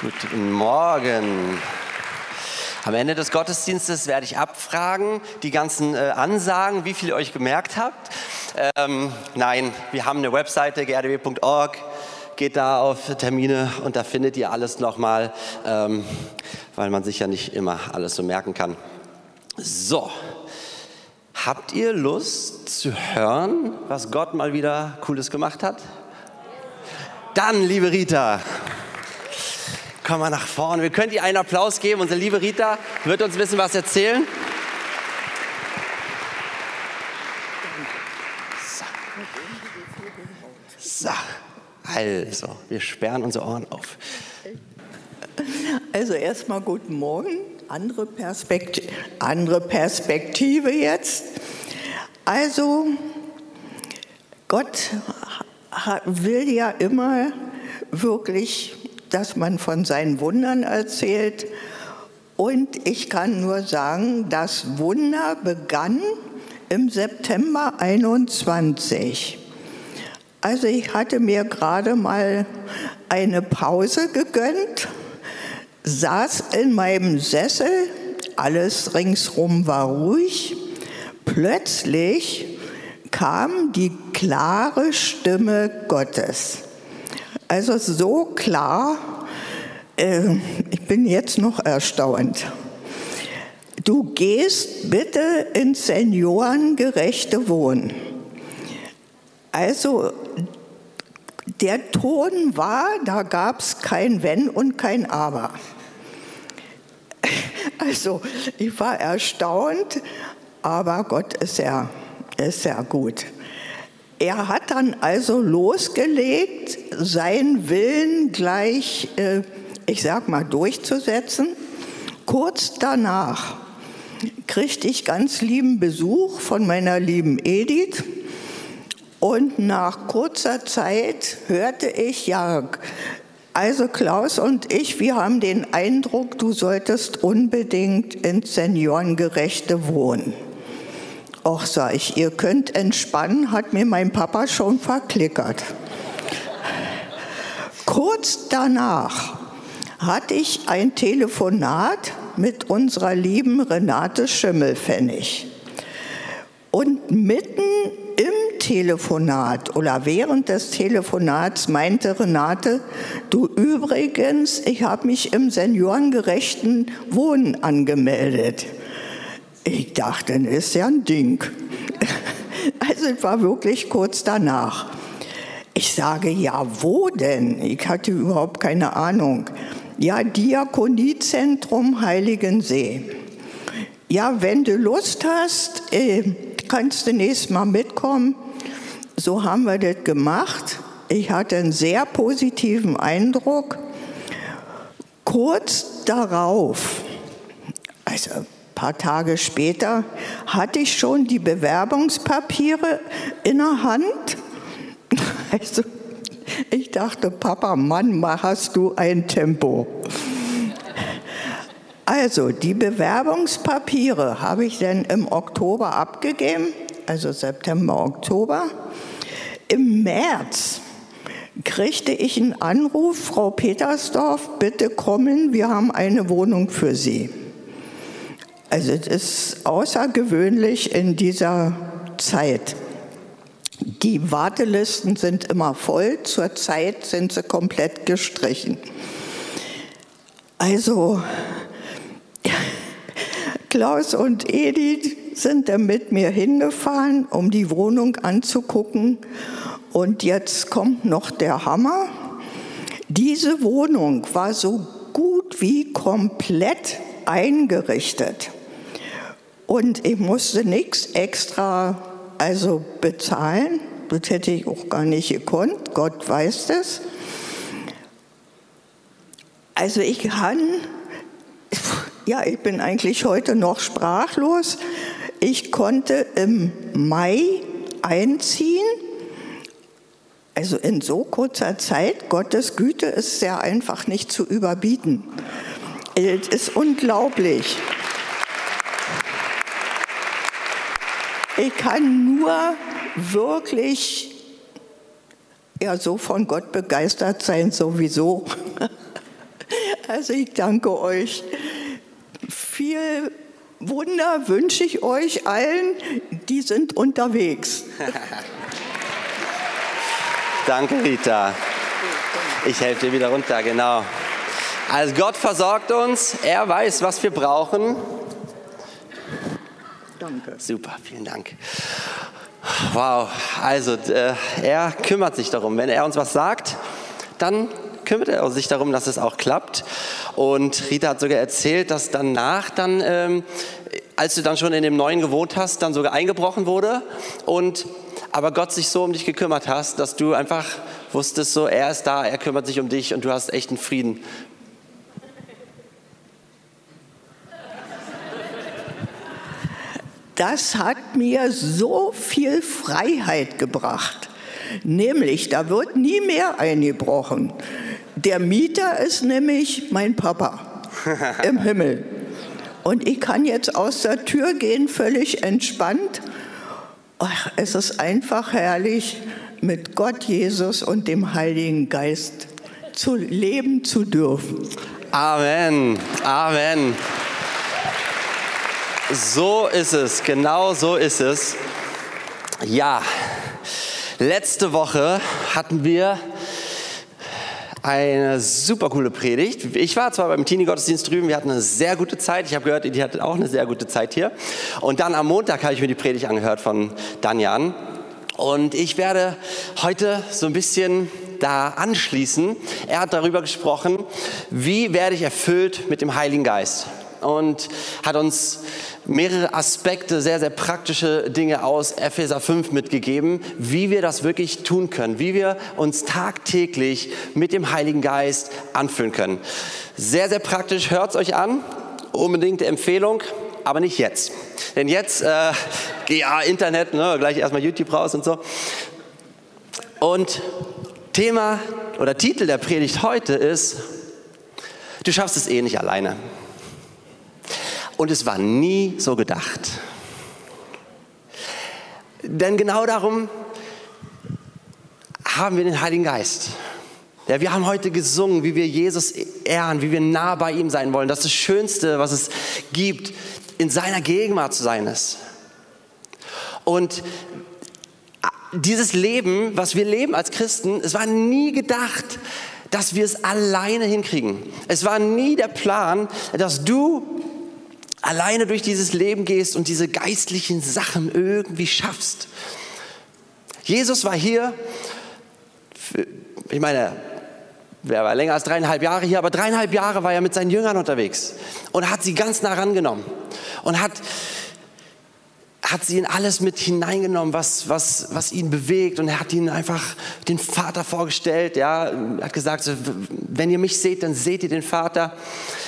Guten Morgen. Am Ende des Gottesdienstes werde ich abfragen, die ganzen äh, Ansagen, wie viel ihr euch gemerkt habt. Ähm, nein, wir haben eine Webseite, grdw.org. Geht da auf Termine und da findet ihr alles nochmal, ähm, weil man sich ja nicht immer alles so merken kann. So, habt ihr Lust zu hören, was Gott mal wieder Cooles gemacht hat? Dann, liebe Rita, komm mal nach vorne. Wir können dir einen Applaus geben. Unsere liebe Rita wird uns ein bisschen was erzählen. So. so. Also, wir sperren unsere Ohren auf. Also erstmal guten Morgen. Andere Perspektive, andere Perspektive jetzt. Also, Gott will ja immer wirklich dass man von seinen Wundern erzählt. Und ich kann nur sagen, das Wunder begann im September 21. Also ich hatte mir gerade mal eine Pause gegönnt, saß in meinem Sessel, alles ringsrum war ruhig. Plötzlich kam die klare Stimme Gottes. Also so klar, äh, ich bin jetzt noch erstaunt. Du gehst bitte ins seniorengerechte Wohnen. Also der Ton war, da gab es kein Wenn und kein Aber. Also ich war erstaunt, aber Gott ist ja, ist ja gut. Er hat dann also losgelegt, seinen Willen gleich, äh, ich sag mal, durchzusetzen. Kurz danach kriegte ich ganz lieben Besuch von meiner lieben Edith. Und nach kurzer Zeit hörte ich, ja, also Klaus und ich, wir haben den Eindruck, du solltest unbedingt ins Seniorengerechte wohnen. Och, sag ich, ihr könnt entspannen, hat mir mein Papa schon verklickert. Kurz danach hatte ich ein Telefonat mit unserer lieben Renate Schimmelfennig. Und mitten im Telefonat oder während des Telefonats meinte Renate, du übrigens, ich habe mich im seniorengerechten Wohnen angemeldet. Ich dachte, das ist ja ein Ding. Also es war wirklich kurz danach. Ich sage, ja, wo denn? Ich hatte überhaupt keine Ahnung. Ja, Diakoniezentrum Heiligensee. Ja, wenn du Lust hast, äh, kannst du nächstes Mal mitkommen. So haben wir das gemacht. Ich hatte einen sehr positiven Eindruck. Kurz darauf, also paar Tage später hatte ich schon die Bewerbungspapiere in der Hand. Also ich dachte, Papa, Mann, hast du ein Tempo. Also die Bewerbungspapiere habe ich dann im Oktober abgegeben, also September, Oktober. Im März kriegte ich einen Anruf, Frau Petersdorf, bitte kommen, wir haben eine Wohnung für Sie. Also es ist außergewöhnlich in dieser Zeit. Die Wartelisten sind immer voll, zurzeit sind sie komplett gestrichen. Also Klaus und Edith sind dann mit mir hingefahren, um die Wohnung anzugucken. Und jetzt kommt noch der Hammer. Diese Wohnung war so gut wie komplett eingerichtet. Und ich musste nichts extra also bezahlen. Das hätte ich auch gar nicht gekonnt. Gott weiß das. Also ich kann, ja, ich bin eigentlich heute noch sprachlos. Ich konnte im Mai einziehen. Also in so kurzer Zeit, Gottes Güte ist sehr einfach nicht zu überbieten. Es ist unglaublich. Ich kann nur wirklich ja so von Gott begeistert sein sowieso. Also ich danke euch. Viel Wunder wünsche ich euch allen, die sind unterwegs. Danke, Rita. Ich helfe dir wieder runter, genau. Also Gott versorgt uns, er weiß, was wir brauchen. Danke. Super, vielen Dank. Wow, also äh, er kümmert sich darum. Wenn er uns was sagt, dann kümmert er sich darum, dass es auch klappt. Und Rita hat sogar erzählt, dass danach dann, ähm, als du dann schon in dem Neuen gewohnt hast, dann sogar eingebrochen wurde und aber Gott sich so um dich gekümmert hast, dass du einfach wusstest, so er ist da, er kümmert sich um dich und du hast echten Frieden. Das hat mir so viel Freiheit gebracht. Nämlich, da wird nie mehr eingebrochen. Der Mieter ist nämlich mein Papa im Himmel. Und ich kann jetzt aus der Tür gehen, völlig entspannt. Ach, es ist einfach herrlich, mit Gott, Jesus und dem Heiligen Geist zu leben zu dürfen. Amen, Amen. So ist es, genau so ist es. Ja, letzte Woche hatten wir eine super coole Predigt. Ich war zwar beim Teenie-Gottesdienst drüben, wir hatten eine sehr gute Zeit. Ich habe gehört, die hatte auch eine sehr gute Zeit hier. Und dann am Montag habe ich mir die Predigt angehört von Danjan. Und ich werde heute so ein bisschen da anschließen. Er hat darüber gesprochen, wie werde ich erfüllt mit dem Heiligen Geist. Und hat uns mehrere Aspekte, sehr, sehr praktische Dinge aus Epheser 5 mitgegeben, wie wir das wirklich tun können, wie wir uns tagtäglich mit dem Heiligen Geist anfühlen können. Sehr, sehr praktisch, hört es euch an, unbedingte Empfehlung, aber nicht jetzt. Denn jetzt, äh, ja, Internet, ne, gleich erstmal YouTube raus und so. Und Thema oder Titel der Predigt heute ist, du schaffst es eh nicht alleine. Und es war nie so gedacht. Denn genau darum haben wir den Heiligen Geist. Ja, wir haben heute gesungen, wie wir Jesus ehren, wie wir nah bei ihm sein wollen. Das ist das Schönste, was es gibt, in seiner Gegenwart zu sein ist. Und dieses Leben, was wir leben als Christen, es war nie gedacht, dass wir es alleine hinkriegen. Es war nie der Plan, dass du alleine durch dieses Leben gehst und diese geistlichen Sachen irgendwie schaffst. Jesus war hier, für, ich meine, er war länger als dreieinhalb Jahre hier, aber dreieinhalb Jahre war er mit seinen Jüngern unterwegs und hat sie ganz nah rangenommen und hat hat sie in alles mit hineingenommen, was, was, was ihn bewegt. Und er hat ihnen einfach den Vater vorgestellt. Ja, er hat gesagt, wenn ihr mich seht, dann seht ihr den Vater.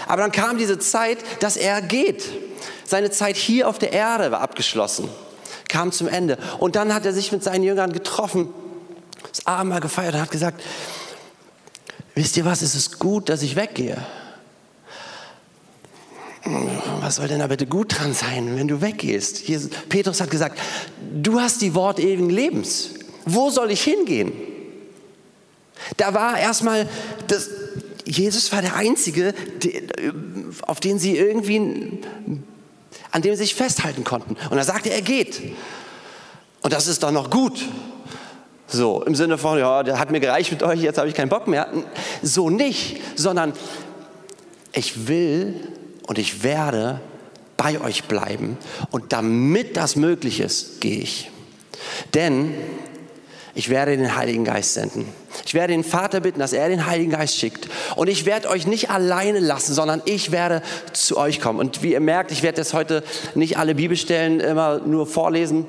Aber dann kam diese Zeit, dass er geht. Seine Zeit hier auf der Erde war abgeschlossen, kam zum Ende. Und dann hat er sich mit seinen Jüngern getroffen, das Abendmahl gefeiert und hat gesagt, wisst ihr was, es ist gut, dass ich weggehe was soll denn da bitte gut dran sein, wenn du weggehst? Hier, Petrus hat gesagt, du hast die Worte ewigen Lebens. Wo soll ich hingehen? Da war erstmal, Jesus war der Einzige, auf den sie irgendwie, an dem sie sich festhalten konnten. Und er sagte, er geht. Und das ist doch noch gut. So, im Sinne von, ja, der hat mir gereicht mit euch, jetzt habe ich keinen Bock mehr. So nicht, sondern ich will und ich werde bei euch bleiben und damit das möglich ist, gehe ich. Denn ich werde den Heiligen Geist senden. Ich werde den Vater bitten, dass er den Heiligen Geist schickt. Und ich werde euch nicht alleine lassen, sondern ich werde zu euch kommen. Und wie ihr merkt, ich werde jetzt heute nicht alle Bibelstellen immer nur vorlesen.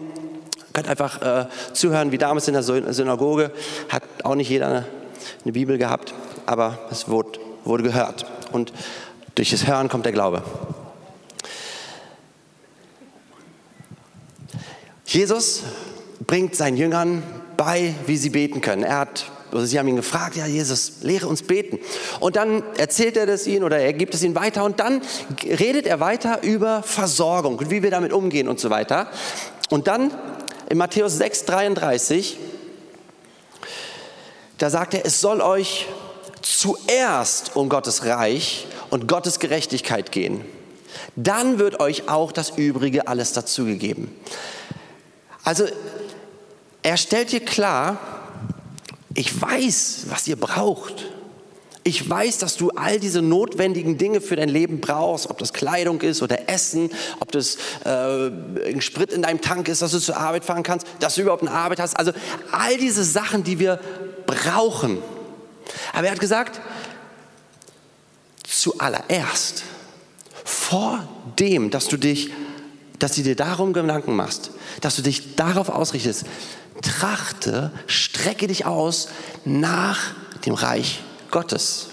Ihr könnt einfach äh, zuhören, wie damals in der Synagoge. Hat auch nicht jeder eine, eine Bibel gehabt, aber es wurde, wurde gehört. Und durch das Hören kommt der Glaube. Jesus bringt seinen Jüngern bei, wie sie beten können. Er hat, also sie haben ihn gefragt, ja Jesus, lehre uns beten. Und dann erzählt er das ihnen oder er gibt es ihnen weiter und dann redet er weiter über Versorgung und wie wir damit umgehen und so weiter. Und dann in Matthäus 6, 33, da sagt er, es soll euch zuerst um Gottes Reich und Gottes Gerechtigkeit gehen, dann wird euch auch das Übrige alles dazugegeben. Also er stellt dir klar, ich weiß, was ihr braucht. Ich weiß, dass du all diese notwendigen Dinge für dein Leben brauchst, ob das Kleidung ist oder Essen, ob das äh, Sprit in deinem Tank ist, dass du zur Arbeit fahren kannst, dass du überhaupt eine Arbeit hast. Also all diese Sachen, die wir brauchen. Aber er hat gesagt, zuallererst, vor dem, dass du dich, dass du dir darum Gedanken machst, dass du dich darauf ausrichtest, trachte, strecke dich aus nach dem Reich Gottes.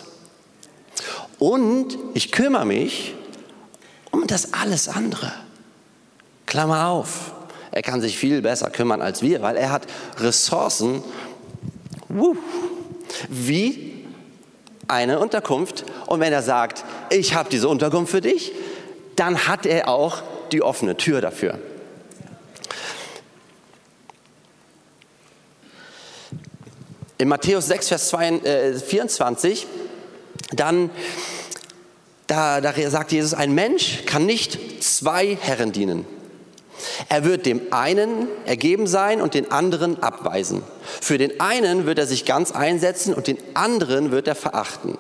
Und ich kümmere mich um das alles andere. Klammer auf. Er kann sich viel besser kümmern als wir, weil er hat Ressourcen wie eine Unterkunft. Und wenn er sagt, ich habe diese Unterkunft für dich, dann hat er auch die offene Tür dafür. In Matthäus 6, Vers 24, äh, dann da, da sagt Jesus, ein Mensch kann nicht zwei Herren dienen. Er wird dem einen ergeben sein und den anderen abweisen. Für den einen wird er sich ganz einsetzen und den anderen wird er verachten.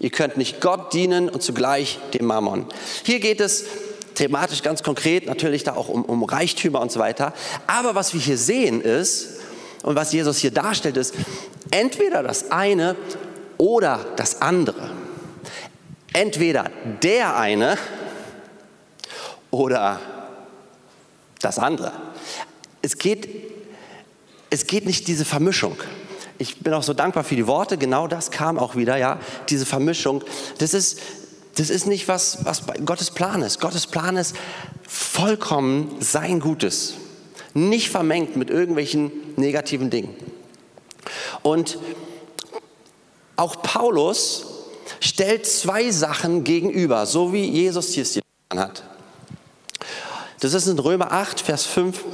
Ihr könnt nicht Gott dienen und zugleich dem Mammon. Hier geht es thematisch ganz konkret natürlich da auch um, um Reichtümer und so weiter. Aber was wir hier sehen ist, und was Jesus hier darstellt, ist entweder das eine oder das andere. Entweder der eine oder das andere. Es geht, es geht nicht diese Vermischung. Ich bin auch so dankbar für die Worte, genau das kam auch wieder, ja, diese Vermischung. Das ist, das ist nicht was, was Gottes Plan ist. Gottes Plan ist vollkommen sein Gutes nicht vermengt mit irgendwelchen negativen Dingen. Und auch Paulus stellt zwei Sachen gegenüber, so wie Jesus hier es getan hat. Das ist in Römer 8, Vers 5.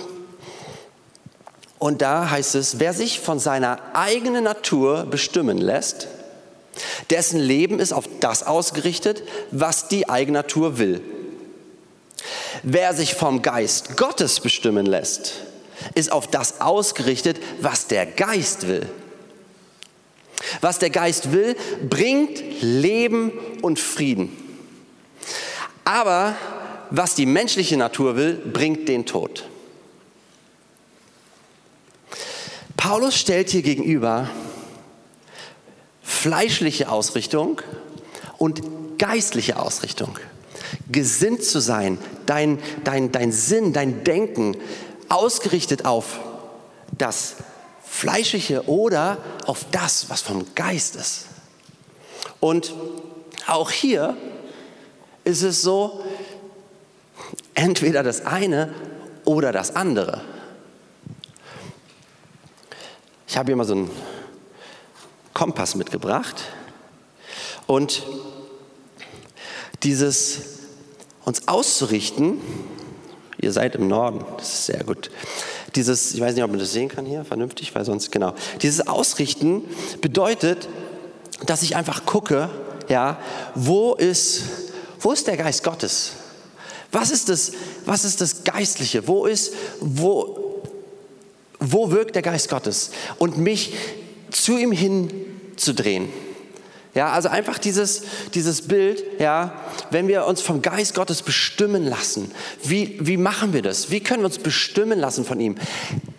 Und da heißt es, wer sich von seiner eigenen Natur bestimmen lässt, dessen Leben ist auf das ausgerichtet, was die Eigennatur will. Wer sich vom Geist Gottes bestimmen lässt, ist auf das ausgerichtet, was der Geist will. Was der Geist will, bringt Leben und Frieden. Aber was die menschliche Natur will, bringt den Tod. Paulus stellt hier gegenüber fleischliche Ausrichtung und geistliche Ausrichtung gesinnt zu sein, dein, dein, dein Sinn, dein Denken ausgerichtet auf das Fleischliche oder auf das, was vom Geist ist. Und auch hier ist es so, entweder das eine oder das andere. Ich habe hier mal so einen Kompass mitgebracht und dieses uns auszurichten. Ihr seid im Norden, das ist sehr gut. Dieses, ich weiß nicht, ob man das sehen kann hier, vernünftig, weil sonst, genau. Dieses Ausrichten bedeutet, dass ich einfach gucke, ja, wo ist, wo ist der Geist Gottes? Was ist das, was ist das Geistliche? Wo ist, wo, wo wirkt der Geist Gottes? Und mich zu ihm hin zu drehen. Ja, also einfach dieses, dieses Bild, ja, wenn wir uns vom Geist Gottes bestimmen lassen, wie, wie machen wir das? Wie können wir uns bestimmen lassen von ihm?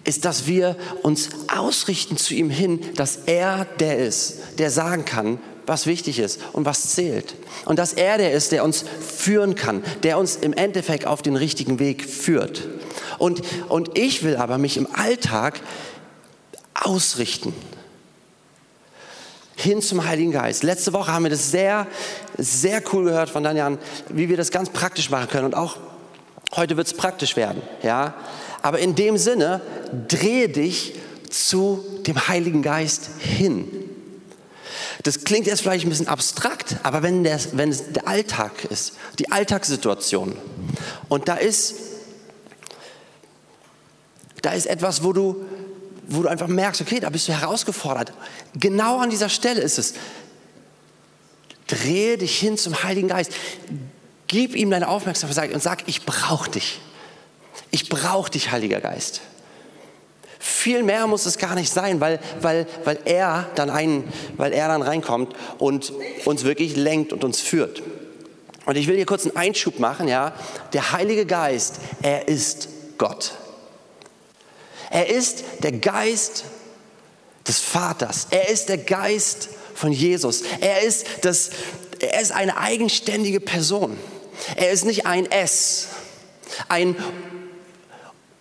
Ist, dass wir uns ausrichten zu ihm hin, dass er der ist, der sagen kann, was wichtig ist und was zählt. Und dass er der ist, der uns führen kann, der uns im Endeffekt auf den richtigen Weg führt. Und, und ich will aber mich im Alltag ausrichten hin zum Heiligen Geist. Letzte Woche haben wir das sehr, sehr cool gehört von Daniel, wie wir das ganz praktisch machen können. Und auch heute wird es praktisch werden. Ja? Aber in dem Sinne, drehe dich zu dem Heiligen Geist hin. Das klingt jetzt vielleicht ein bisschen abstrakt, aber wenn, der, wenn es der Alltag ist, die Alltagssituation, und da ist, da ist etwas, wo du wo du einfach merkst, okay, da bist du herausgefordert. Genau an dieser Stelle ist es. Drehe dich hin zum Heiligen Geist. Gib ihm deine Aufmerksamkeit und sag, ich brauche dich. Ich brauche dich, Heiliger Geist. Viel mehr muss es gar nicht sein, weil, weil, weil, er dann ein, weil er dann reinkommt und uns wirklich lenkt und uns führt. Und ich will hier kurz einen Einschub machen, ja. Der Heilige Geist, er ist Gott. Er ist der Geist des Vaters. Er ist der Geist von Jesus. Er ist, das, er ist eine eigenständige Person. Er ist nicht ein S, ein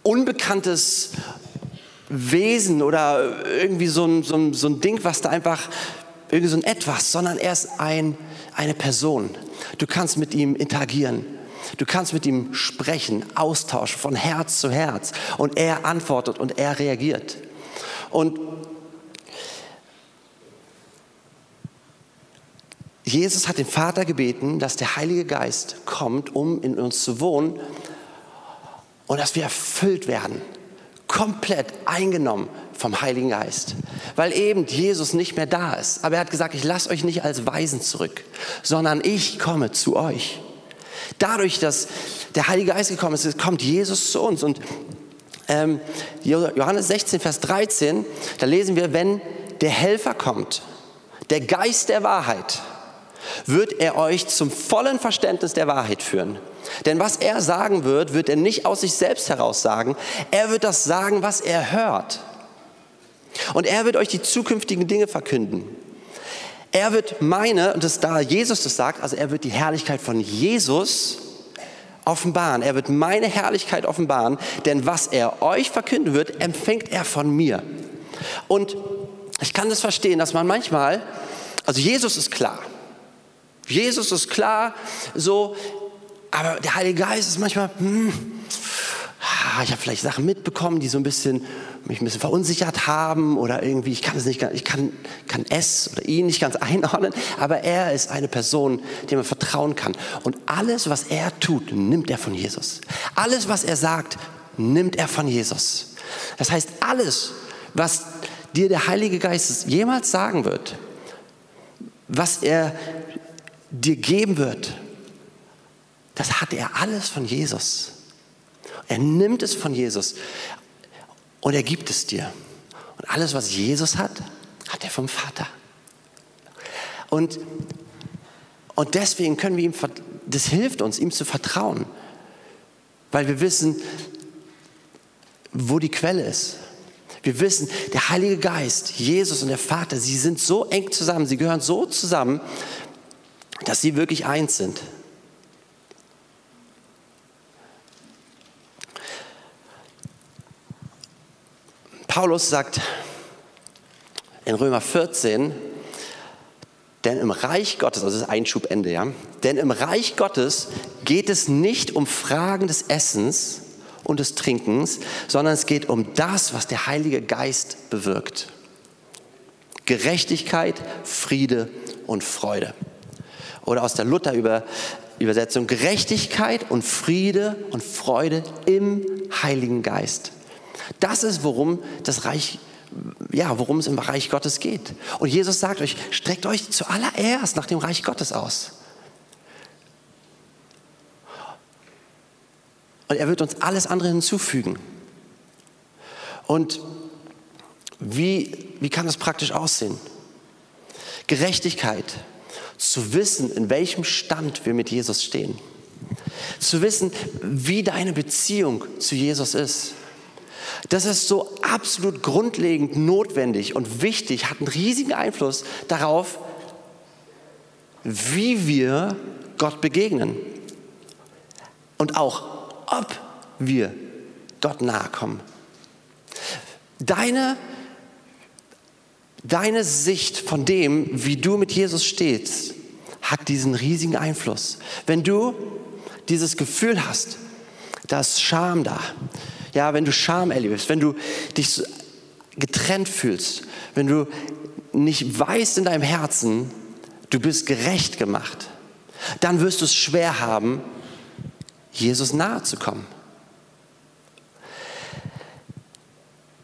unbekanntes Wesen oder irgendwie so ein, so ein, so ein Ding, was da einfach, irgendwie so ein Etwas, sondern er ist ein, eine Person. Du kannst mit ihm interagieren. Du kannst mit ihm sprechen, austauschen von Herz zu Herz. Und er antwortet und er reagiert. Und Jesus hat den Vater gebeten, dass der Heilige Geist kommt, um in uns zu wohnen und dass wir erfüllt werden, komplett eingenommen vom Heiligen Geist, weil eben Jesus nicht mehr da ist. Aber er hat gesagt, ich lasse euch nicht als Weisen zurück, sondern ich komme zu euch. Dadurch, dass der Heilige Geist gekommen ist, kommt Jesus zu uns. Und ähm, Johannes 16, Vers 13, da lesen wir, wenn der Helfer kommt, der Geist der Wahrheit, wird er euch zum vollen Verständnis der Wahrheit führen. Denn was er sagen wird, wird er nicht aus sich selbst heraus sagen. Er wird das sagen, was er hört. Und er wird euch die zukünftigen Dinge verkünden. Er wird meine, und das da Jesus das sagt, also er wird die Herrlichkeit von Jesus offenbaren. Er wird meine Herrlichkeit offenbaren, denn was er euch verkünden wird, empfängt er von mir. Und ich kann das verstehen, dass man manchmal, also Jesus ist klar. Jesus ist klar, so, aber der Heilige Geist ist manchmal, hm, ich habe vielleicht Sachen mitbekommen, die so ein bisschen mich ein bisschen verunsichert haben oder irgendwie, ich kann es nicht, ich kann, kann es oder ihn nicht ganz einordnen, aber er ist eine Person, der man vertrauen kann. Und alles, was er tut, nimmt er von Jesus. Alles, was er sagt, nimmt er von Jesus. Das heißt, alles, was dir der Heilige Geist jemals sagen wird, was er dir geben wird, das hat er alles von Jesus. Er nimmt es von Jesus und er gibt es dir. Und alles, was Jesus hat, hat er vom Vater. Und, und deswegen können wir ihm, das hilft uns, ihm zu vertrauen, weil wir wissen, wo die Quelle ist. Wir wissen, der Heilige Geist, Jesus und der Vater, sie sind so eng zusammen, sie gehören so zusammen, dass sie wirklich eins sind. Paulus sagt in Römer 14, denn im Reich Gottes, also das ist Einschubende, ja, denn im Reich Gottes geht es nicht um Fragen des Essens und des Trinkens, sondern es geht um das, was der Heilige Geist bewirkt. Gerechtigkeit, Friede und Freude. Oder aus der Luther-Übersetzung, Gerechtigkeit und Friede und Freude im Heiligen Geist. Das ist, worum das Reich, ja, worum es im Reich Gottes geht. Und Jesus sagt euch, streckt euch zuallererst nach dem Reich Gottes aus. Und er wird uns alles andere hinzufügen. Und wie, wie kann das praktisch aussehen? Gerechtigkeit, zu wissen, in welchem Stand wir mit Jesus stehen. Zu wissen, wie deine Beziehung zu Jesus ist. Das ist so absolut grundlegend notwendig und wichtig, hat einen riesigen Einfluss darauf, wie wir Gott begegnen. Und auch, ob wir Gott nahe kommen. Deine, deine Sicht von dem, wie du mit Jesus stehst, hat diesen riesigen Einfluss. Wenn du dieses Gefühl hast, da ist Scham da, ja, wenn du Scham erlebst, wenn du dich getrennt fühlst, wenn du nicht weißt in deinem Herzen, du bist gerecht gemacht, dann wirst du es schwer haben, Jesus nahe zu kommen.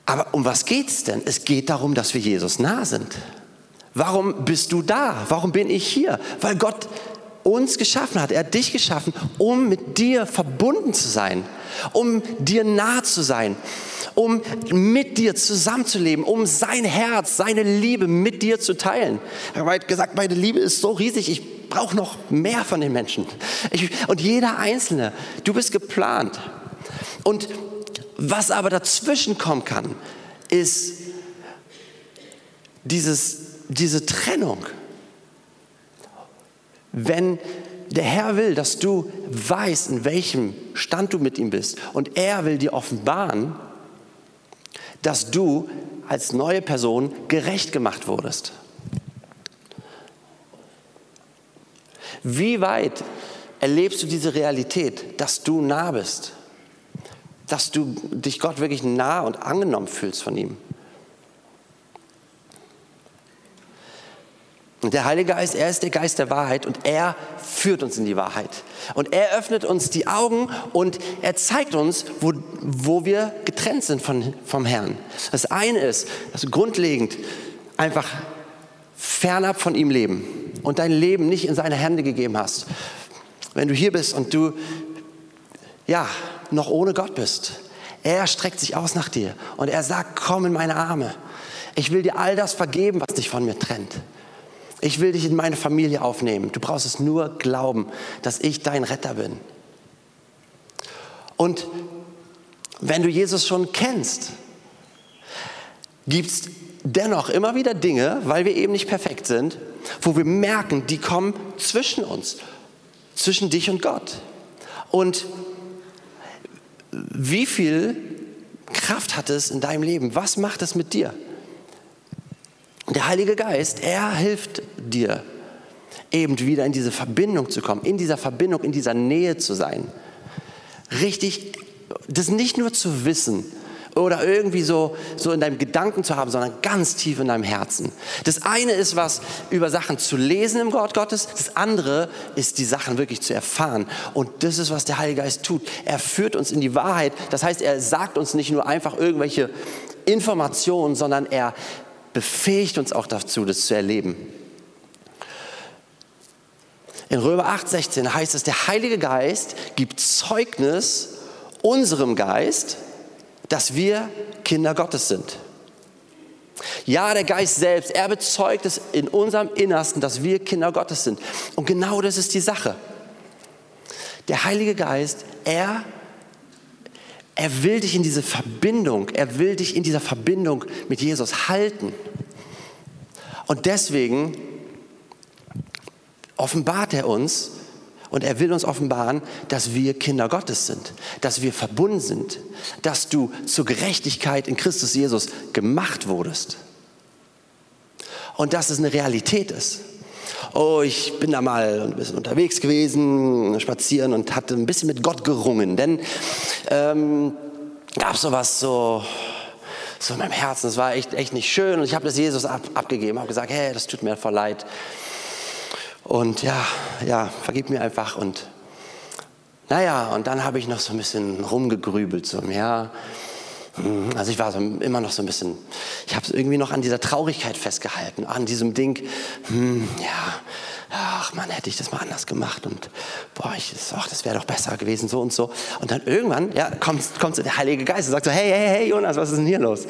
Aber um was geht es denn? Es geht darum, dass wir Jesus nah sind. Warum bist du da? Warum bin ich hier? Weil Gott uns geschaffen hat. Er hat dich geschaffen, um mit dir verbunden zu sein, um dir nah zu sein, um mit dir zusammenzuleben, um sein Herz, seine Liebe mit dir zu teilen. Er hat gesagt, meine Liebe ist so riesig, ich brauche noch mehr von den Menschen. Ich, und jeder Einzelne, du bist geplant. Und was aber dazwischen kommen kann, ist dieses, diese Trennung. Wenn der Herr will, dass du weißt, in welchem Stand du mit ihm bist, und er will dir offenbaren, dass du als neue Person gerecht gemacht wurdest. Wie weit erlebst du diese Realität, dass du nah bist? Dass du dich Gott wirklich nah und angenommen fühlst von ihm? Und der Heilige Geist, er ist der Geist der Wahrheit und er führt uns in die Wahrheit. Und er öffnet uns die Augen und er zeigt uns, wo, wo wir getrennt sind von, vom Herrn. Das eine ist, dass du grundlegend einfach fernab von ihm leben und dein Leben nicht in seine Hände gegeben hast. Wenn du hier bist und du, ja, noch ohne Gott bist, er streckt sich aus nach dir und er sagt, komm in meine Arme. Ich will dir all das vergeben, was dich von mir trennt. Ich will dich in meine Familie aufnehmen. Du brauchst es nur glauben, dass ich dein Retter bin. Und wenn du Jesus schon kennst, gibt es dennoch immer wieder Dinge, weil wir eben nicht perfekt sind, wo wir merken, die kommen zwischen uns, zwischen dich und Gott. Und wie viel Kraft hat es in deinem Leben? Was macht es mit dir? Der Heilige Geist, er hilft dir, eben wieder in diese Verbindung zu kommen, in dieser Verbindung, in dieser Nähe zu sein. Richtig, das nicht nur zu wissen oder irgendwie so, so in deinem Gedanken zu haben, sondern ganz tief in deinem Herzen. Das eine ist was über Sachen zu lesen im Wort Gottes, das andere ist die Sachen wirklich zu erfahren. Und das ist, was der Heilige Geist tut. Er führt uns in die Wahrheit. Das heißt, er sagt uns nicht nur einfach irgendwelche Informationen, sondern er befähigt uns auch dazu, das zu erleben. In Römer 8, 16 heißt es, der Heilige Geist gibt Zeugnis unserem Geist, dass wir Kinder Gottes sind. Ja, der Geist selbst, er bezeugt es in unserem Innersten, dass wir Kinder Gottes sind. Und genau das ist die Sache. Der Heilige Geist, er er will dich in diese Verbindung, er will dich in dieser Verbindung mit Jesus halten. Und deswegen offenbart er uns und er will uns offenbaren, dass wir Kinder Gottes sind, dass wir verbunden sind, dass du zur Gerechtigkeit in Christus Jesus gemacht wurdest. Und dass es eine Realität ist. Oh, ich bin da mal ein bisschen unterwegs gewesen, spazieren und hatte ein bisschen mit Gott gerungen. Denn ähm, gab es sowas so, so in meinem Herzen. Das war echt, echt nicht schön. Und ich habe das Jesus ab, abgegeben, habe gesagt, hey, das tut mir voll leid. Und ja, ja, vergib mir einfach. Und naja, und dann habe ich noch so ein bisschen rumgegrübelt. So, ja, also ich war so immer noch so ein bisschen, ich habe es irgendwie noch an dieser Traurigkeit festgehalten, an diesem Ding, hm, ja, ach man, hätte ich das mal anders gemacht und boah, ich, ach, das wäre doch besser gewesen, so und so. Und dann irgendwann, ja, kommt, kommt so der Heilige Geist und sagt so, hey, hey, hey, Jonas, was ist denn hier los?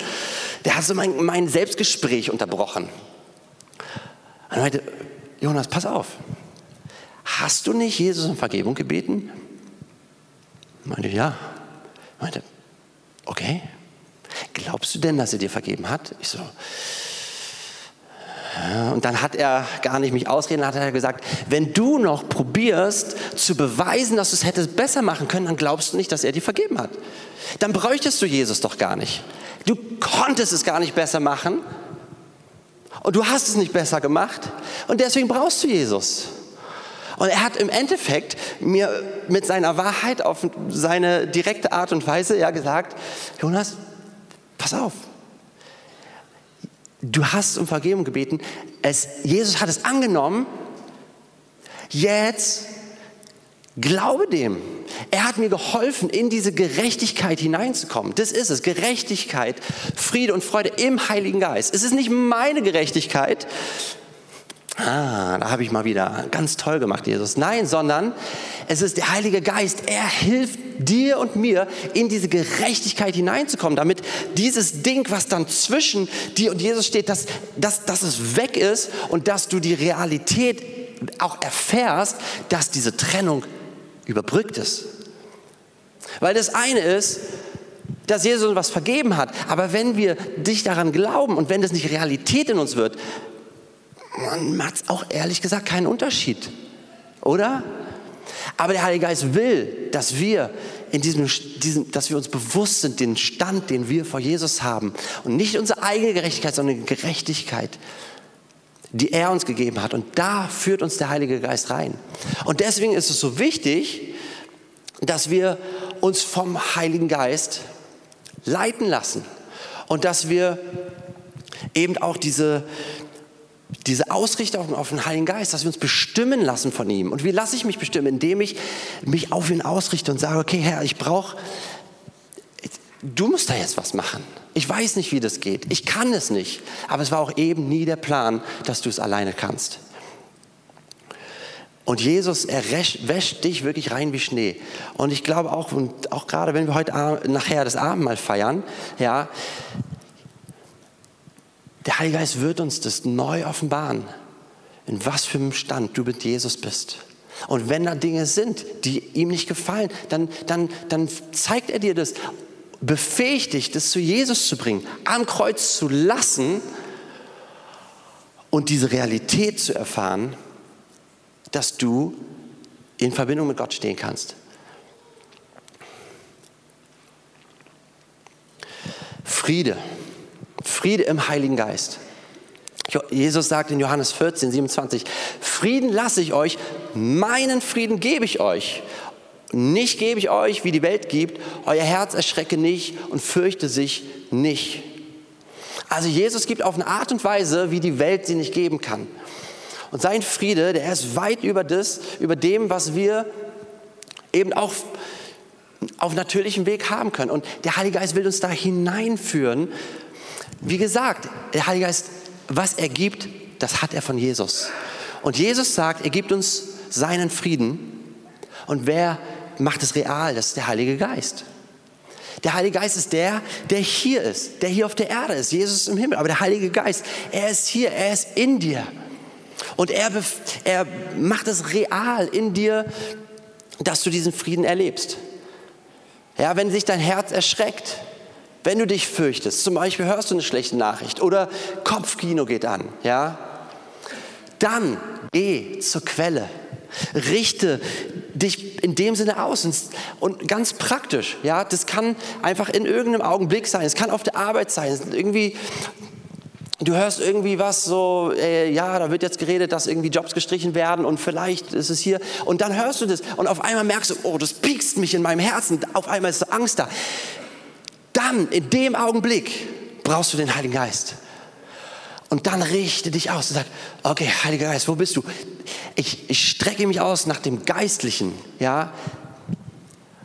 Der hat so mein, mein Selbstgespräch unterbrochen. Und meinte, Jonas, pass auf, hast du nicht Jesus um Vergebung gebeten? Ich meinte, ja. Ich meinte, okay, glaubst du denn, dass er dir vergeben hat? Ich so, und dann hat er gar nicht mich ausreden, hat er gesagt, wenn du noch probierst zu beweisen, dass du es hättest besser machen können, dann glaubst du nicht, dass er dir vergeben hat. Dann bräuchtest du Jesus doch gar nicht. Du konntest es gar nicht besser machen und du hast es nicht besser gemacht und deswegen brauchst du Jesus. Und er hat im Endeffekt mir mit seiner Wahrheit auf seine direkte Art und Weise ja gesagt, Jonas, pass auf. Du hast um Vergebung gebeten. Es, Jesus hat es angenommen. Jetzt Glaube dem. Er hat mir geholfen, in diese Gerechtigkeit hineinzukommen. Das ist es. Gerechtigkeit, Friede und Freude im Heiligen Geist. Es ist nicht meine Gerechtigkeit. Ah, da habe ich mal wieder ganz toll gemacht, Jesus. Nein, sondern es ist der Heilige Geist. Er hilft dir und mir, in diese Gerechtigkeit hineinzukommen, damit dieses Ding, was dann zwischen dir und Jesus steht, dass, dass, dass es weg ist und dass du die Realität auch erfährst, dass diese Trennung überbrückt ist. Weil das eine ist, dass Jesus uns was vergeben hat. Aber wenn wir dich daran glauben und wenn das nicht Realität in uns wird, man macht es auch ehrlich gesagt keinen Unterschied. Oder? Aber der Heilige Geist will, dass wir in diesem, diesem, dass wir uns bewusst sind, den Stand, den wir vor Jesus haben. Und nicht unsere eigene Gerechtigkeit, sondern die Gerechtigkeit, die er uns gegeben hat. Und da führt uns der Heilige Geist rein. Und deswegen ist es so wichtig, dass wir uns vom Heiligen Geist leiten lassen. Und dass wir eben auch diese, diese Ausrichtung auf den Heiligen Geist, dass wir uns bestimmen lassen von ihm. Und wie lasse ich mich bestimmen? Indem ich mich auf ihn ausrichte und sage, okay Herr, ich brauche, du musst da jetzt was machen. Ich weiß nicht, wie das geht. Ich kann es nicht. Aber es war auch eben nie der Plan, dass du es alleine kannst. Und Jesus, er wäscht dich wirklich rein wie Schnee. Und ich glaube auch, und auch gerade wenn wir heute nachher das Abendmahl feiern, ja, der Heilige Geist wird uns das neu offenbaren, in was für einem Stand du mit Jesus bist. Und wenn da Dinge sind, die ihm nicht gefallen, dann, dann, dann zeigt er dir das befähigt dich, das zu Jesus zu bringen, am Kreuz zu lassen und diese Realität zu erfahren, dass du in Verbindung mit Gott stehen kannst. Friede, Friede im Heiligen Geist. Jesus sagt in Johannes 14, 27, Frieden lasse ich euch, meinen Frieden gebe ich euch. Nicht gebe ich euch, wie die Welt gibt. Euer Herz erschrecke nicht und fürchte sich nicht. Also Jesus gibt auf eine Art und Weise, wie die Welt sie nicht geben kann. Und sein Friede, der ist weit über das, über dem, was wir eben auch auf natürlichem Weg haben können. Und der Heilige Geist will uns da hineinführen. Wie gesagt, der Heilige Geist, was er gibt, das hat er von Jesus. Und Jesus sagt, er gibt uns seinen Frieden. Und wer macht es real. Das ist der Heilige Geist. Der Heilige Geist ist der, der hier ist, der hier auf der Erde ist. Jesus ist im Himmel, aber der Heilige Geist, er ist hier, er ist in dir. Und er, er macht es real in dir, dass du diesen Frieden erlebst. Ja, wenn sich dein Herz erschreckt, wenn du dich fürchtest, zum Beispiel hörst du eine schlechte Nachricht oder Kopfkino geht an, ja, dann geh zur Quelle. Richte dich in dem Sinne aus. Und ganz praktisch, ja, das kann einfach in irgendeinem Augenblick sein. Es kann auf der Arbeit sein. Irgendwie, du hörst irgendwie was so, äh, ja, da wird jetzt geredet, dass irgendwie Jobs gestrichen werden und vielleicht ist es hier. Und dann hörst du das und auf einmal merkst du, oh, das piekst mich in meinem Herzen. Auf einmal ist so Angst da. Dann, in dem Augenblick, brauchst du den Heiligen Geist. Und dann richte dich aus und sag, okay, Heiliger Geist, wo bist du? Ich, ich strecke mich aus nach dem Geistlichen, ja.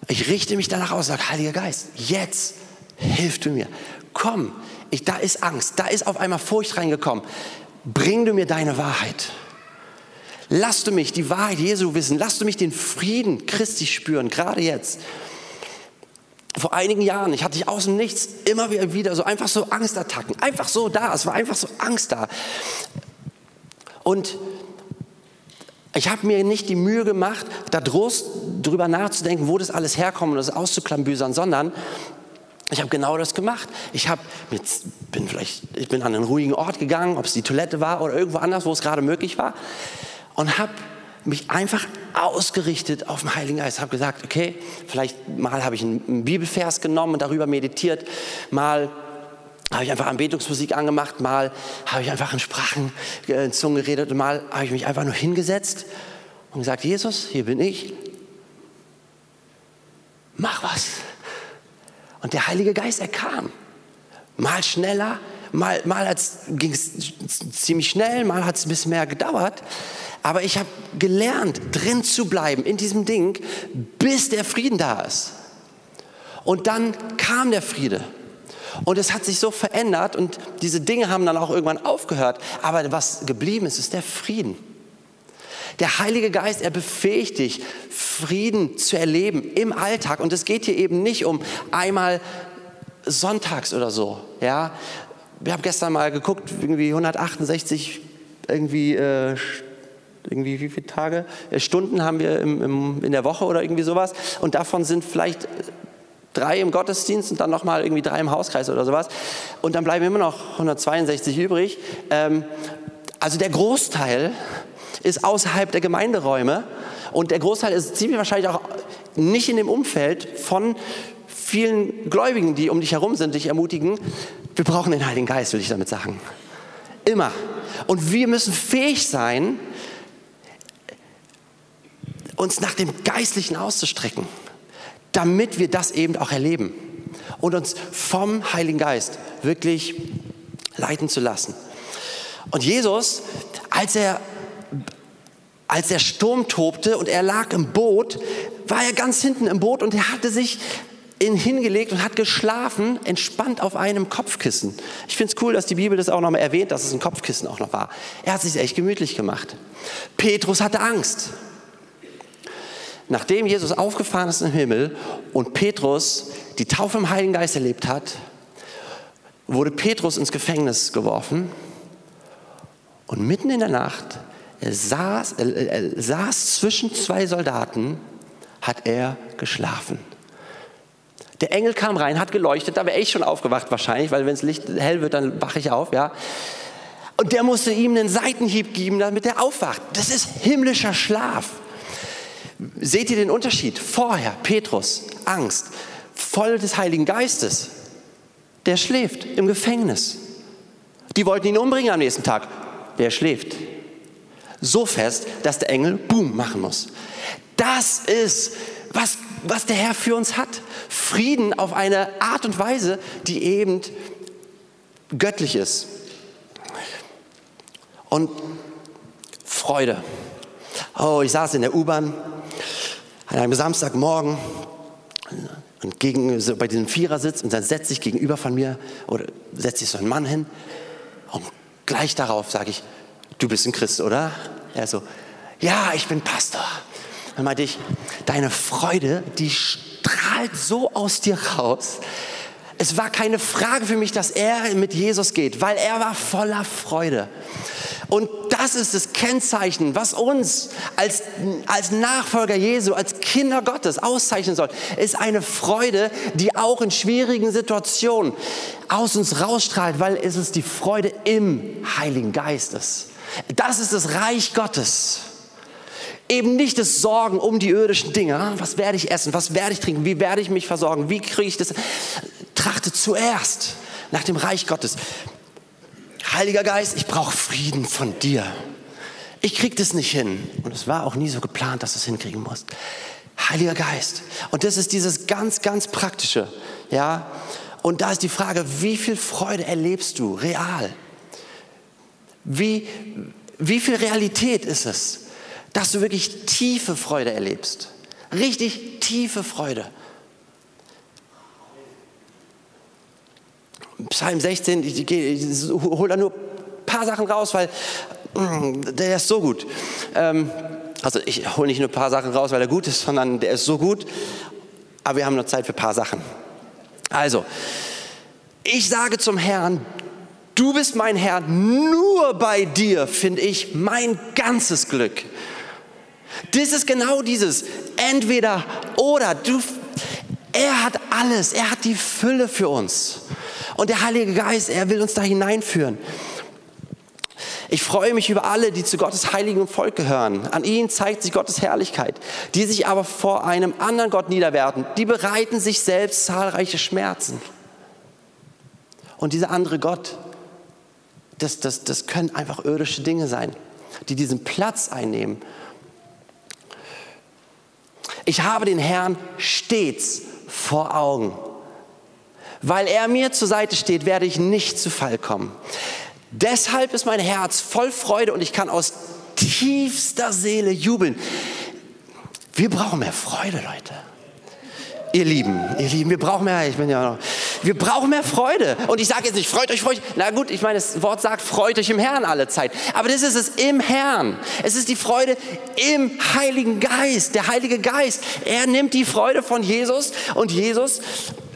Ich richte mich danach aus und sage, Heiliger Geist, jetzt hilf du mir. Komm, ich, da ist Angst, da ist auf einmal Furcht reingekommen. Bring du mir deine Wahrheit. Lass du mich die Wahrheit Jesu wissen. Lass du mich den Frieden Christi spüren, gerade jetzt vor einigen Jahren, ich hatte ich aus dem Nichts immer wieder so einfach so Angstattacken, einfach so da, es war einfach so Angst da. Und ich habe mir nicht die Mühe gemacht, da drüber nachzudenken, wo das alles herkommt und das auszuklambüsern, sondern ich habe genau das gemacht. Ich hab, bin vielleicht, ich bin an einen ruhigen Ort gegangen, ob es die Toilette war oder irgendwo anders, wo es gerade möglich war, und habe mich einfach ausgerichtet auf den Heiligen Geist. Habe gesagt, okay, vielleicht mal habe ich einen Bibelvers genommen und darüber meditiert, mal habe ich einfach Anbetungsmusik angemacht, mal habe ich einfach in Sprachen äh, in Zungen geredet und mal habe ich mich einfach nur hingesetzt und gesagt, Jesus, hier bin ich, mach was. Und der Heilige Geist, er kam. Mal schneller, mal, mal ging es ziemlich schnell, mal hat es ein bisschen mehr gedauert. Aber ich habe gelernt, drin zu bleiben in diesem Ding, bis der Frieden da ist. Und dann kam der Friede. Und es hat sich so verändert und diese Dinge haben dann auch irgendwann aufgehört. Aber was geblieben ist, ist der Frieden. Der Heilige Geist, er befähigt dich, Frieden zu erleben im Alltag. Und es geht hier eben nicht um einmal sonntags oder so. Ja? Wir haben gestern mal geguckt, irgendwie 168 irgendwie, äh, irgendwie wie viele Tage, äh, Stunden haben wir im, im, in der Woche oder irgendwie sowas. Und davon sind vielleicht drei im Gottesdienst und dann nochmal irgendwie drei im Hauskreis oder sowas. Und dann bleiben immer noch 162 übrig. Ähm, also der Großteil ist außerhalb der Gemeinderäume und der Großteil ist ziemlich wahrscheinlich auch nicht in dem Umfeld von vielen Gläubigen, die um dich herum sind, dich ermutigen. Wir brauchen den Heiligen Geist, will ich damit sagen. Immer. Und wir müssen fähig sein, uns nach dem Geistlichen auszustrecken, damit wir das eben auch erleben und uns vom Heiligen Geist wirklich leiten zu lassen. Und Jesus, als er als der Sturm tobte und er lag im Boot, war er ganz hinten im Boot und er hatte sich in, hingelegt und hat geschlafen, entspannt auf einem Kopfkissen. Ich finde es cool, dass die Bibel das auch nochmal erwähnt, dass es ein Kopfkissen auch noch war. Er hat sich echt gemütlich gemacht. Petrus hatte Angst. Nachdem Jesus aufgefahren ist im Himmel und Petrus die Taufe im Heiligen Geist erlebt hat, wurde Petrus ins Gefängnis geworfen und mitten in der Nacht er saß, er, er saß zwischen zwei Soldaten, hat er geschlafen. Der Engel kam rein, hat geleuchtet, da wäre ich schon aufgewacht wahrscheinlich, weil wenn das Licht hell wird, dann wache ich auf, ja. Und der musste ihm einen Seitenhieb geben, damit er aufwacht. Das ist himmlischer Schlaf. Seht ihr den Unterschied? Vorher, Petrus, Angst, voll des Heiligen Geistes. Der schläft im Gefängnis. Die wollten ihn umbringen am nächsten Tag. Der schläft so fest, dass der Engel Boom machen muss. Das ist, was, was der Herr für uns hat. Frieden auf eine Art und Weise, die eben göttlich ist. Und Freude. Oh, ich saß in der U-Bahn an einem Samstagmorgen und gegen, so bei diesem Vierersitz und dann setzt sich gegenüber von mir oder setzt sich so ein Mann hin und gleich darauf sage ich, du bist ein Christ, oder? Er so, ja, ich bin Pastor. Dann meinte ich, deine Freude, die strahlt so aus dir raus. Es war keine Frage für mich, dass er mit Jesus geht, weil er war voller Freude. Und das ist das Kennzeichen, was uns als, als Nachfolger Jesu, als Kinder Gottes auszeichnen soll, ist eine Freude, die auch in schwierigen Situationen aus uns rausstrahlt, weil es ist die Freude im Heiligen Geistes. Das ist das Reich Gottes. Eben nicht das Sorgen um die irdischen Dinge. Was werde ich essen? Was werde ich trinken? Wie werde ich mich versorgen? Wie kriege ich das? Trachte zuerst nach dem Reich Gottes. Heiliger Geist, ich brauche Frieden von dir. Ich kriege das nicht hin. Und es war auch nie so geplant, dass du es hinkriegen musst. Heiliger Geist. Und das ist dieses ganz, ganz praktische. Ja. Und da ist die Frage, wie viel Freude erlebst du real? Wie, wie viel Realität ist es, dass du wirklich tiefe Freude erlebst? Richtig tiefe Freude. Psalm 16, ich, ich, hole da nur ein paar Sachen raus, weil mm, der ist so gut. Ähm, also ich hole nicht nur ein paar Sachen raus, weil er gut ist, sondern der ist so gut. Aber wir haben nur Zeit für ein paar Sachen. Also, ich sage zum Herrn, Du bist mein Herr, nur bei dir finde ich mein ganzes Glück. Das ist genau dieses entweder oder. Du, er hat alles, er hat die Fülle für uns. Und der Heilige Geist, er will uns da hineinführen. Ich freue mich über alle, die zu Gottes heiligen Volk gehören. An ihnen zeigt sich Gottes Herrlichkeit. Die sich aber vor einem anderen Gott niederwerten, die bereiten sich selbst zahlreiche Schmerzen. Und dieser andere Gott, das, das, das können einfach irdische Dinge sein, die diesen Platz einnehmen. Ich habe den Herrn stets vor Augen. Weil er mir zur Seite steht, werde ich nicht zu Fall kommen. Deshalb ist mein Herz voll Freude und ich kann aus tiefster Seele jubeln. Wir brauchen mehr Freude, Leute. Ihr Lieben, ihr Lieben, wir brauchen mehr, ich bin ja noch, wir brauchen mehr Freude. Und ich sage jetzt nicht, freut euch, freut euch. Na gut, ich meine, das Wort sagt, freut euch im Herrn alle Zeit. Aber das ist es im Herrn. Es ist die Freude im Heiligen Geist. Der Heilige Geist, er nimmt die Freude von Jesus und Jesus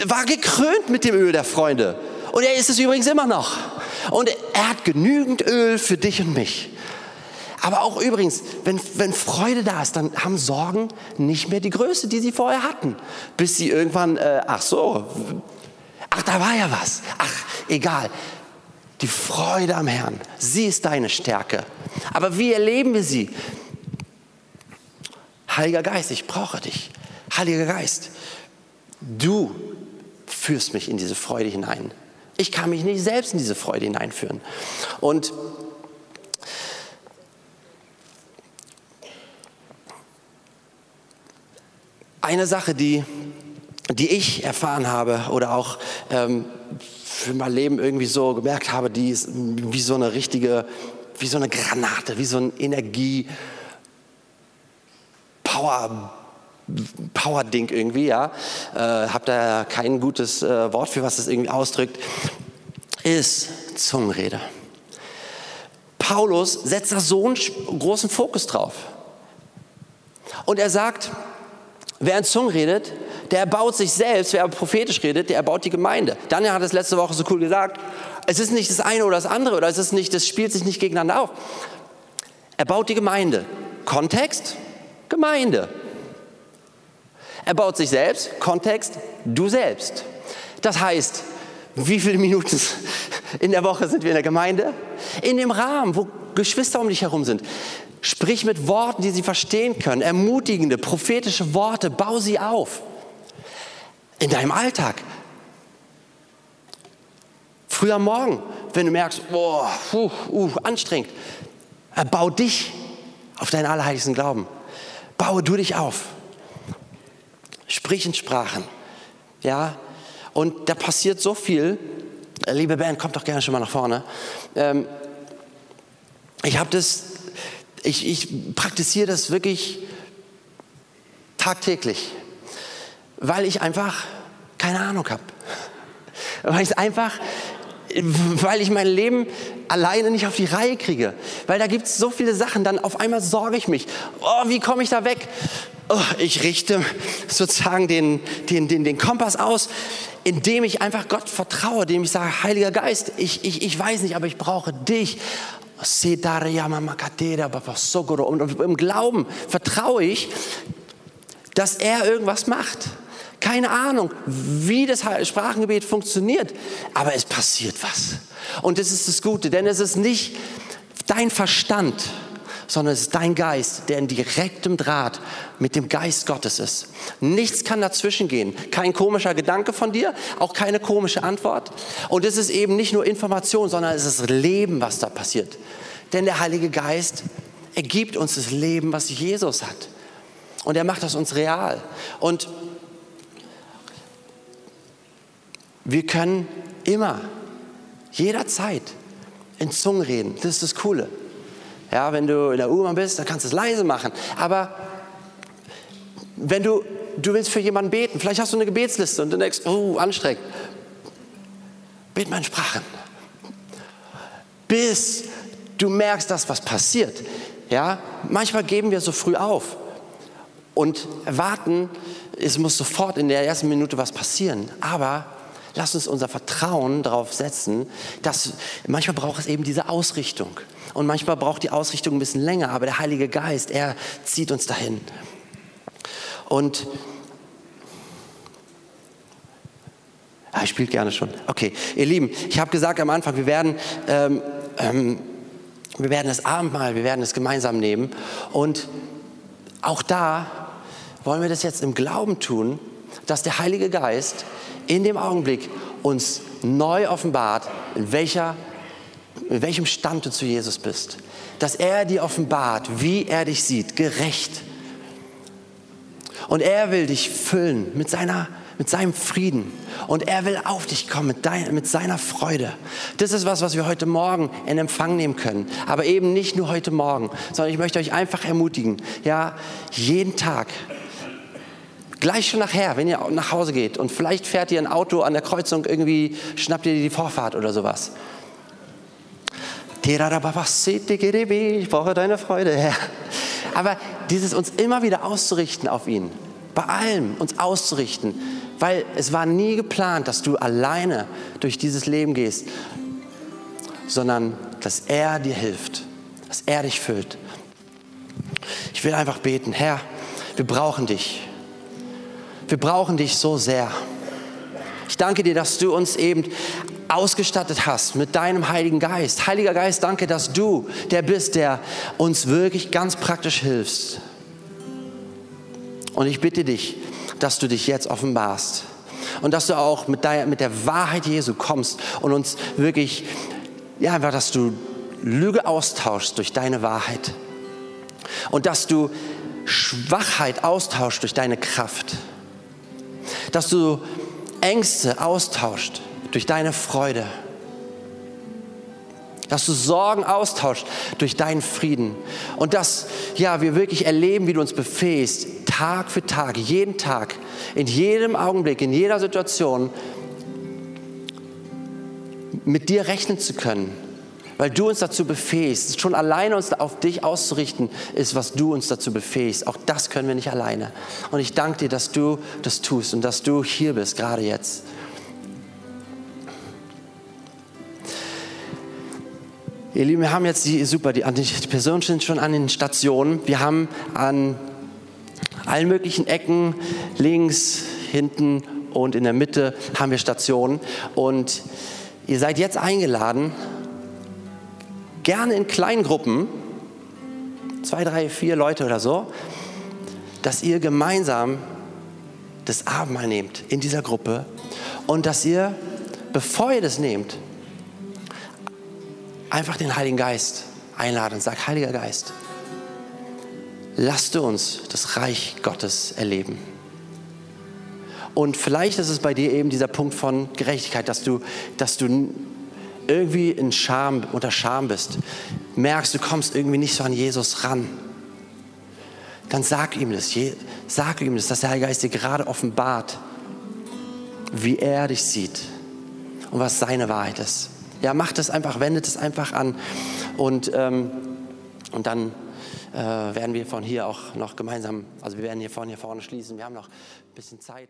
war gekrönt mit dem Öl der Freunde. Und er ist es übrigens immer noch. Und er hat genügend Öl für dich und mich. Aber auch übrigens, wenn, wenn Freude da ist, dann haben Sorgen nicht mehr die Größe, die sie vorher hatten. Bis sie irgendwann, äh, ach so, ach, da war ja was. Ach, egal. Die Freude am Herrn, sie ist deine Stärke. Aber wie erleben wir sie? Heiliger Geist, ich brauche dich. Heiliger Geist, du führst mich in diese Freude hinein. Ich kann mich nicht selbst in diese Freude hineinführen. Und eine Sache, die, die ich erfahren habe oder auch ähm, für mein Leben irgendwie so gemerkt habe, die ist wie so eine richtige, wie so eine Granate, wie so ein Energie, Power, Power-Ding irgendwie, ja. Äh, hab da kein gutes äh, Wort für, was das irgendwie ausdrückt, ist Zungenrede. Paulus setzt da so einen großen Fokus drauf. Und er sagt, Wer in Zungen redet, der erbaut sich selbst. Wer aber prophetisch redet, der erbaut die Gemeinde. Daniel hat es letzte Woche so cool gesagt. Es ist nicht das eine oder das andere oder es ist nicht, das spielt sich nicht gegeneinander auf. Er baut die Gemeinde. Kontext, Gemeinde. Er baut sich selbst, Kontext, du selbst. Das heißt, wie viele Minuten in der Woche sind wir in der Gemeinde? In dem Rahmen, wo Geschwister um dich herum sind. Sprich mit Worten, die sie verstehen können. Ermutigende, prophetische Worte. Bau sie auf. In deinem Alltag. Früh am Morgen, wenn du merkst, boah, uh, uh, anstrengend. Bau dich auf deinen allerheiligsten Glauben. Baue du dich auf. Sprich in Sprachen. Ja, und da passiert so viel. Liebe Band, kommt doch gerne schon mal nach vorne. Ähm, ich habe das ich, ich praktiziere das wirklich tagtäglich, weil ich einfach keine Ahnung habe. Weil ich einfach, weil ich mein Leben alleine nicht auf die Reihe kriege. Weil da gibt es so viele Sachen, dann auf einmal sorge ich mich. Oh, wie komme ich da weg? Oh, ich richte sozusagen den, den, den, den Kompass aus, indem ich einfach Gott vertraue, indem ich sage, Heiliger Geist, ich, ich, ich weiß nicht, aber ich brauche dich. Und im Glauben vertraue ich, dass er irgendwas macht. Keine Ahnung, wie das Sprachengebet funktioniert, aber es passiert was. Und das ist das Gute, denn es ist nicht dein Verstand, sondern es ist dein Geist, der in direktem Draht mit dem Geist Gottes ist. Nichts kann dazwischen gehen. Kein komischer Gedanke von dir, auch keine komische Antwort. Und es ist eben nicht nur Information, sondern es ist Leben, was da passiert. Denn der Heilige Geist, er gibt uns das Leben, was Jesus hat. Und er macht das uns real. Und wir können immer, jederzeit in Zungen reden. Das ist das Coole. Ja, wenn du in der U-Bahn bist, dann kannst du es leise machen. Aber wenn du, du willst für jemanden beten, vielleicht hast du eine Gebetsliste und du denkst, oh, anstrengend. Bet mal in Sprachen. Bis du merkst, dass was passiert. Ja, manchmal geben wir so früh auf und erwarten, es muss sofort in der ersten Minute was passieren. Aber lass uns unser Vertrauen darauf setzen, dass manchmal braucht es eben diese Ausrichtung. Und manchmal braucht die Ausrichtung ein bisschen länger, aber der Heilige Geist, er zieht uns dahin. Und ah, spielt gerne schon. Okay, ihr Lieben, ich habe gesagt am Anfang, wir werden, ähm, ähm, wir werden das Abendmahl, wir werden es gemeinsam nehmen. Und auch da wollen wir das jetzt im Glauben tun, dass der Heilige Geist in dem Augenblick uns neu offenbart, in, welcher, in welchem Stand du zu Jesus bist. Dass er dir offenbart, wie er dich sieht, gerecht. Und er will dich füllen mit seiner, mit seinem Frieden. Und er will auf dich kommen mit, dein, mit seiner Freude. Das ist was, was wir heute Morgen in Empfang nehmen können. Aber eben nicht nur heute Morgen, sondern ich möchte euch einfach ermutigen, ja, jeden Tag Gleich schon nachher, wenn ihr nach Hause geht und vielleicht fährt ihr ein Auto an der Kreuzung irgendwie, schnappt ihr die Vorfahrt oder sowas. Ich brauche deine Freude, Herr. Aber dieses uns immer wieder auszurichten auf ihn, bei allem uns auszurichten, weil es war nie geplant, dass du alleine durch dieses Leben gehst, sondern dass er dir hilft, dass er dich füllt. Ich will einfach beten, Herr, wir brauchen dich. Wir brauchen dich so sehr. Ich danke dir, dass du uns eben ausgestattet hast mit deinem Heiligen Geist. Heiliger Geist, danke, dass du der bist, der uns wirklich ganz praktisch hilfst. Und ich bitte dich, dass du dich jetzt offenbarst und dass du auch mit der, mit der Wahrheit Jesu kommst und uns wirklich, ja, dass du Lüge austauschst durch deine Wahrheit und dass du Schwachheit austauschst durch deine Kraft, dass du Ängste austauscht durch deine Freude. Dass du Sorgen austauscht durch deinen Frieden. Und dass ja, wir wirklich erleben, wie du uns befähigst, Tag für Tag, jeden Tag, in jedem Augenblick, in jeder Situation, mit dir rechnen zu können. Weil du uns dazu befähigst. Schon alleine uns auf dich auszurichten, ist, was du uns dazu befähigst. Auch das können wir nicht alleine. Und ich danke dir, dass du das tust und dass du hier bist, gerade jetzt. Ihr Lieben, wir haben jetzt die, super, die, die Personen sind schon an den Stationen. Wir haben an allen möglichen Ecken, links, hinten und in der Mitte haben wir Stationen. Und ihr seid jetzt eingeladen, gerne in kleinen Gruppen, zwei, drei, vier Leute oder so, dass ihr gemeinsam das Abendmahl nehmt in dieser Gruppe und dass ihr, bevor ihr das nehmt, einfach den Heiligen Geist einladen und sag, Heiliger Geist, lass du uns das Reich Gottes erleben. Und vielleicht ist es bei dir eben dieser Punkt von Gerechtigkeit, dass du, dass du irgendwie in Scham, unter Scham bist, merkst, du kommst irgendwie nicht so an Jesus ran. Dann sag ihm das, sag ihm das, dass der Heilige Geist dir gerade offenbart, wie er dich sieht und was seine Wahrheit ist. Ja, macht es einfach, wendet es einfach an. Und, ähm, und dann äh, werden wir von hier auch noch gemeinsam, also wir werden hier von hier vorne schließen. Wir haben noch ein bisschen Zeit.